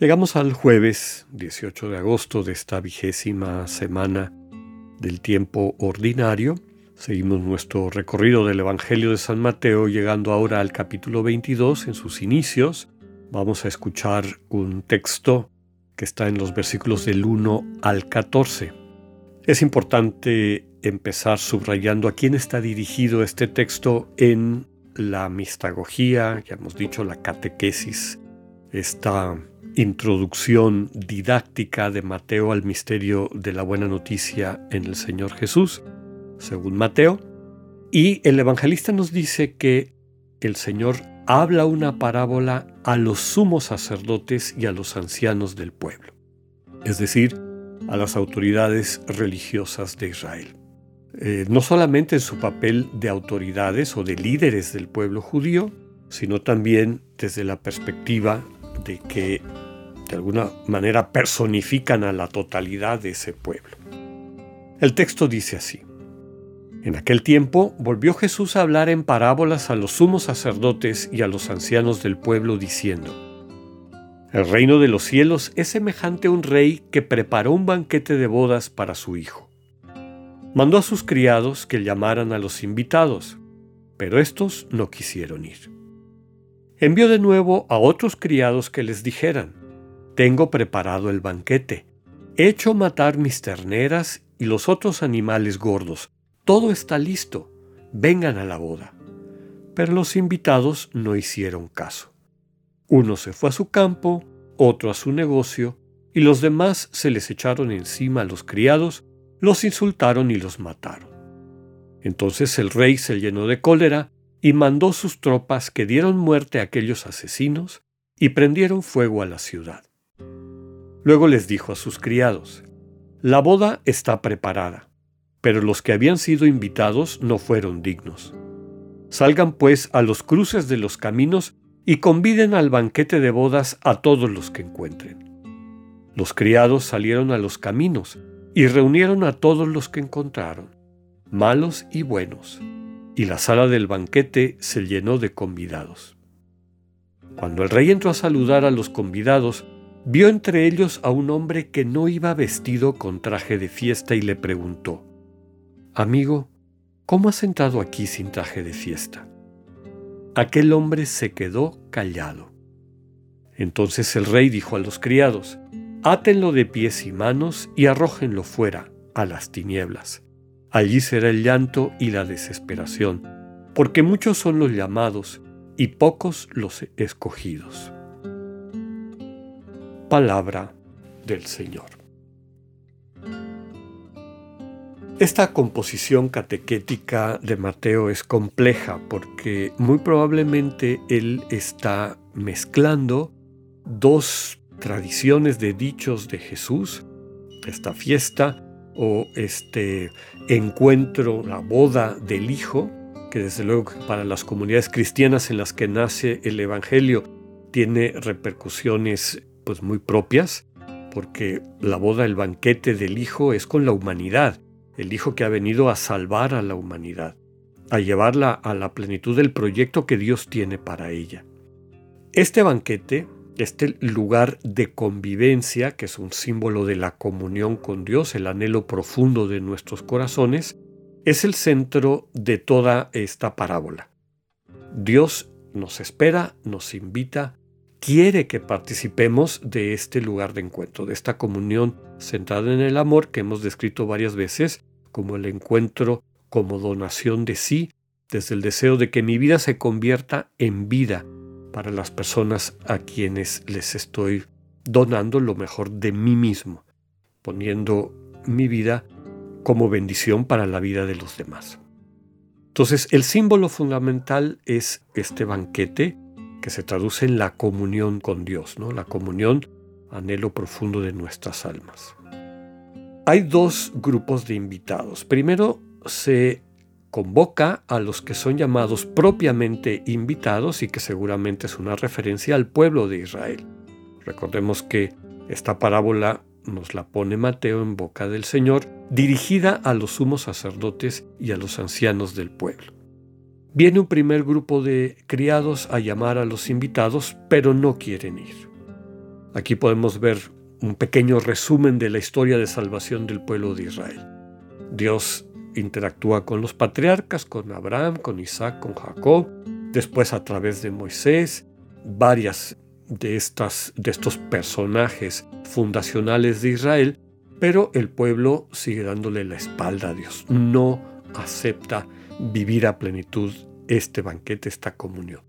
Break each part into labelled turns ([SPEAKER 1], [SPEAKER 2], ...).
[SPEAKER 1] Llegamos al jueves 18 de agosto de esta vigésima semana del tiempo ordinario. Seguimos nuestro recorrido del Evangelio de San Mateo llegando ahora al capítulo 22 en sus inicios. Vamos a escuchar un texto que está en los versículos del 1 al 14. Es importante empezar subrayando a quién está dirigido este texto en la mistagogía, ya hemos dicho la catequesis, introducción didáctica de Mateo al misterio de la buena noticia en el Señor Jesús, según Mateo, y el evangelista nos dice que el Señor habla una parábola a los sumos sacerdotes y a los ancianos del pueblo, es decir, a las autoridades religiosas de Israel. Eh, no solamente en su papel de autoridades o de líderes del pueblo judío, sino también desde la perspectiva de que de alguna manera personifican a la totalidad de ese pueblo. El texto dice así. En aquel tiempo volvió Jesús a hablar en parábolas a los sumos sacerdotes y a los ancianos del pueblo diciendo, El reino de los cielos es semejante a un rey que preparó un banquete de bodas para su hijo mandó a sus criados que llamaran a los invitados, pero estos no quisieron ir. Envió de nuevo a otros criados que les dijeran, Tengo preparado el banquete, he hecho matar mis terneras y los otros animales gordos, todo está listo, vengan a la boda. Pero los invitados no hicieron caso. Uno se fue a su campo, otro a su negocio, y los demás se les echaron encima a los criados los insultaron y los mataron. Entonces el rey se llenó de cólera y mandó sus tropas que dieron muerte a aquellos asesinos y prendieron fuego a la ciudad. Luego les dijo a sus criados, La boda está preparada, pero los que habían sido invitados no fueron dignos. Salgan pues a los cruces de los caminos y conviden al banquete de bodas a todos los que encuentren. Los criados salieron a los caminos y reunieron a todos los que encontraron, malos y buenos, y la sala del banquete se llenó de convidados. Cuando el rey entró a saludar a los convidados, vio entre ellos a un hombre que no iba vestido con traje de fiesta y le preguntó, Amigo, ¿cómo has entrado aquí sin traje de fiesta? Aquel hombre se quedó callado. Entonces el rey dijo a los criados, Átenlo de pies y manos y arrójenlo fuera, a las tinieblas. Allí será el llanto y la desesperación, porque muchos son los llamados y pocos los escogidos. Palabra del Señor. Esta composición catequética de Mateo es compleja porque muy probablemente él está mezclando dos tradiciones de dichos de Jesús, esta fiesta o este encuentro, la boda del Hijo, que desde luego para las comunidades cristianas en las que nace el Evangelio tiene repercusiones pues muy propias, porque la boda, el banquete del Hijo es con la humanidad, el Hijo que ha venido a salvar a la humanidad, a llevarla a la plenitud del proyecto que Dios tiene para ella. Este banquete este lugar de convivencia, que es un símbolo de la comunión con Dios, el anhelo profundo de nuestros corazones, es el centro de toda esta parábola. Dios nos espera, nos invita, quiere que participemos de este lugar de encuentro, de esta comunión centrada en el amor que hemos descrito varias veces como el encuentro como donación de sí, desde el deseo de que mi vida se convierta en vida, para las personas a quienes les estoy donando lo mejor de mí mismo, poniendo mi vida como bendición para la vida de los demás. Entonces, el símbolo fundamental es este banquete que se traduce en la comunión con Dios, ¿no? La comunión, anhelo profundo de nuestras almas. hay dos grupos de invitados. Primero se convoca a los que son llamados propiamente invitados y que seguramente es una referencia al pueblo de Israel. Recordemos que esta parábola nos la pone Mateo en boca del Señor, dirigida a los sumos sacerdotes y a los ancianos del pueblo. Viene un primer grupo de criados a llamar a los invitados, pero no quieren ir. Aquí podemos ver un pequeño resumen de la historia de salvación del pueblo de Israel. Dios interactúa con los patriarcas, con Abraham, con Isaac, con Jacob, después a través de Moisés, varias de, estas, de estos personajes fundacionales de Israel, pero el pueblo sigue dándole la espalda a Dios, no acepta vivir a plenitud este banquete, esta comunión.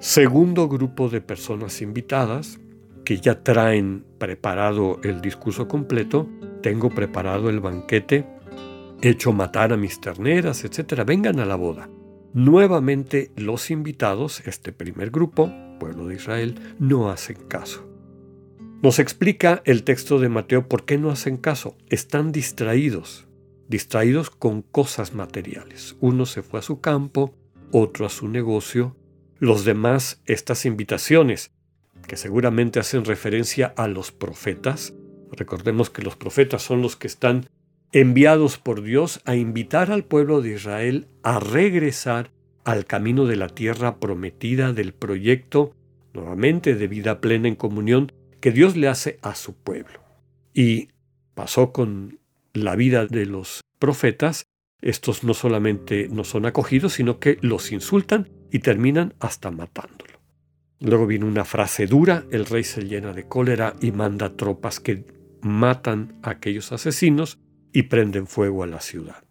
[SPEAKER 1] Segundo grupo de personas invitadas, que ya traen preparado el discurso completo, tengo preparado el banquete hecho matar a mis terneras, etc. Vengan a la boda. Nuevamente los invitados, este primer grupo, pueblo de Israel, no hacen caso. Nos explica el texto de Mateo por qué no hacen caso. Están distraídos, distraídos con cosas materiales. Uno se fue a su campo, otro a su negocio. Los demás, estas invitaciones, que seguramente hacen referencia a los profetas. Recordemos que los profetas son los que están enviados por Dios a invitar al pueblo de Israel a regresar al camino de la tierra prometida del proyecto, nuevamente de vida plena en comunión, que Dios le hace a su pueblo. Y pasó con la vida de los profetas, estos no solamente no son acogidos, sino que los insultan y terminan hasta matándolo. Luego viene una frase dura, el rey se llena de cólera y manda tropas que matan a aquellos asesinos y prenden fuego a la ciudad.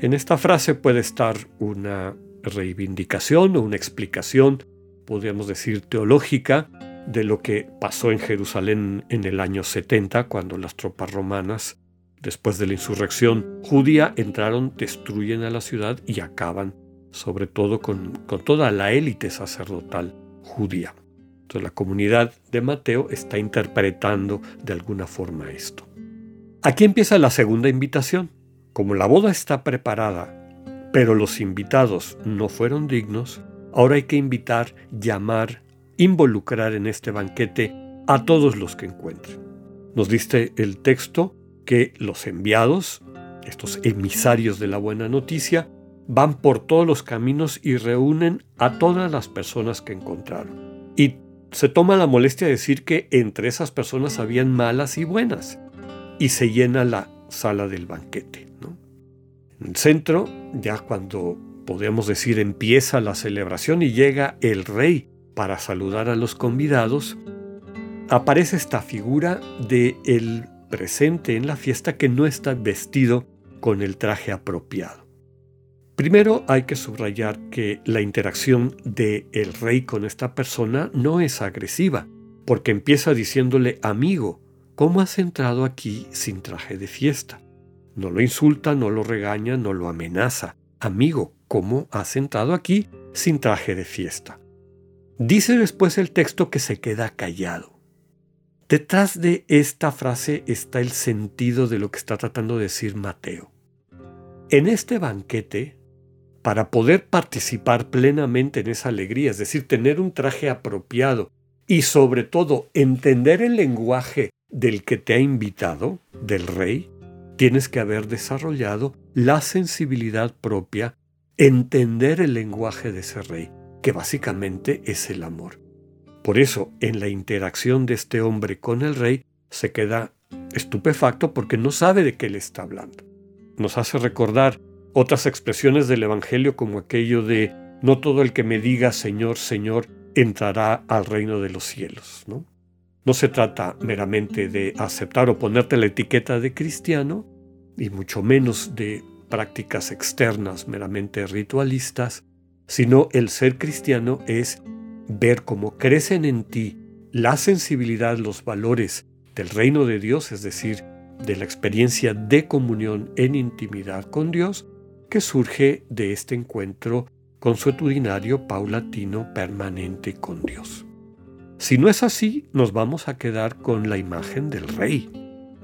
[SPEAKER 1] En esta frase puede estar una reivindicación o una explicación, podríamos decir teológica, de lo que pasó en Jerusalén en el año 70, cuando las tropas romanas, después de la insurrección judía, entraron, destruyen a la ciudad y acaban, sobre todo con, con toda la élite sacerdotal judía. Entonces la comunidad de Mateo está interpretando de alguna forma esto. Aquí empieza la segunda invitación. Como la boda está preparada, pero los invitados no fueron dignos, ahora hay que invitar, llamar, involucrar en este banquete a todos los que encuentren. Nos diste el texto que los enviados, estos emisarios de la buena noticia, van por todos los caminos y reúnen a todas las personas que encontraron. Y se toma la molestia de decir que entre esas personas habían malas y buenas y se llena la sala del banquete. En el centro, ya cuando podemos decir empieza la celebración y llega el rey para saludar a los convidados, aparece esta figura de el presente en la fiesta que no está vestido con el traje apropiado. Primero hay que subrayar que la interacción de el rey con esta persona no es agresiva, porque empieza diciéndole amigo, ¿Cómo has entrado aquí sin traje de fiesta? No lo insulta, no lo regaña, no lo amenaza. Amigo, ¿cómo has entrado aquí sin traje de fiesta? Dice después el texto que se queda callado. Detrás de esta frase está el sentido de lo que está tratando de decir Mateo. En este banquete, para poder participar plenamente en esa alegría, es decir, tener un traje apropiado y sobre todo entender el lenguaje del que te ha invitado, del rey, tienes que haber desarrollado la sensibilidad propia, entender el lenguaje de ese rey, que básicamente es el amor. Por eso, en la interacción de este hombre con el rey, se queda estupefacto porque no sabe de qué le está hablando. Nos hace recordar otras expresiones del Evangelio como aquello de no todo el que me diga Señor, Señor, entrará al reino de los cielos. ¿no? No se trata meramente de aceptar o ponerte la etiqueta de cristiano, y mucho menos de prácticas externas meramente ritualistas, sino el ser cristiano es ver cómo crecen en ti la sensibilidad, los valores del reino de Dios, es decir, de la experiencia de comunión en intimidad con Dios, que surge de este encuentro consuetudinario, paulatino, permanente con Dios. Si no es así, nos vamos a quedar con la imagen del rey.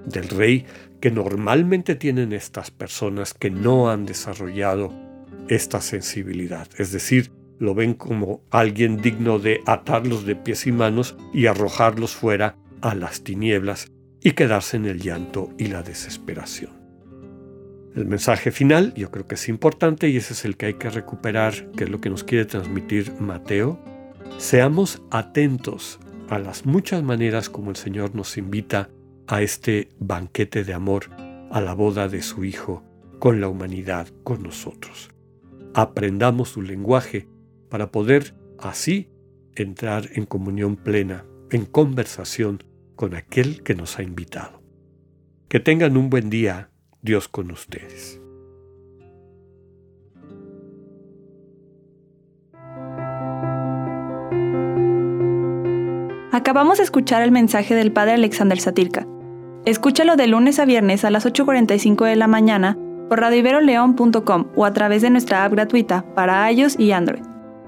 [SPEAKER 1] del rey que normalmente tienen estas personas que no han desarrollado esta sensibilidad. Es decir, lo ven como alguien digno de atarlos de pies y manos y arrojarlos fuera a las tinieblas y quedarse en el llanto y la desesperación. El mensaje final yo creo que es importante y ese es el que hay que recuperar, que es lo que nos quiere transmitir Mateo. Seamos atentos a las muchas maneras como el Señor nos invita a este banquete de amor, a la boda de su Hijo, con la humanidad, con nosotros. Aprendamos su lenguaje para poder así entrar en comunión plena, en conversación con aquel que nos ha invitado. Que tengan un buen día, Dios con ustedes.
[SPEAKER 2] Acabamos de escuchar el mensaje del Padre Alexander Satirka. Escúchalo de lunes a viernes a las 8.45 de la mañana por radiveroleón.com o a través de nuestra app gratuita para iOS y Android.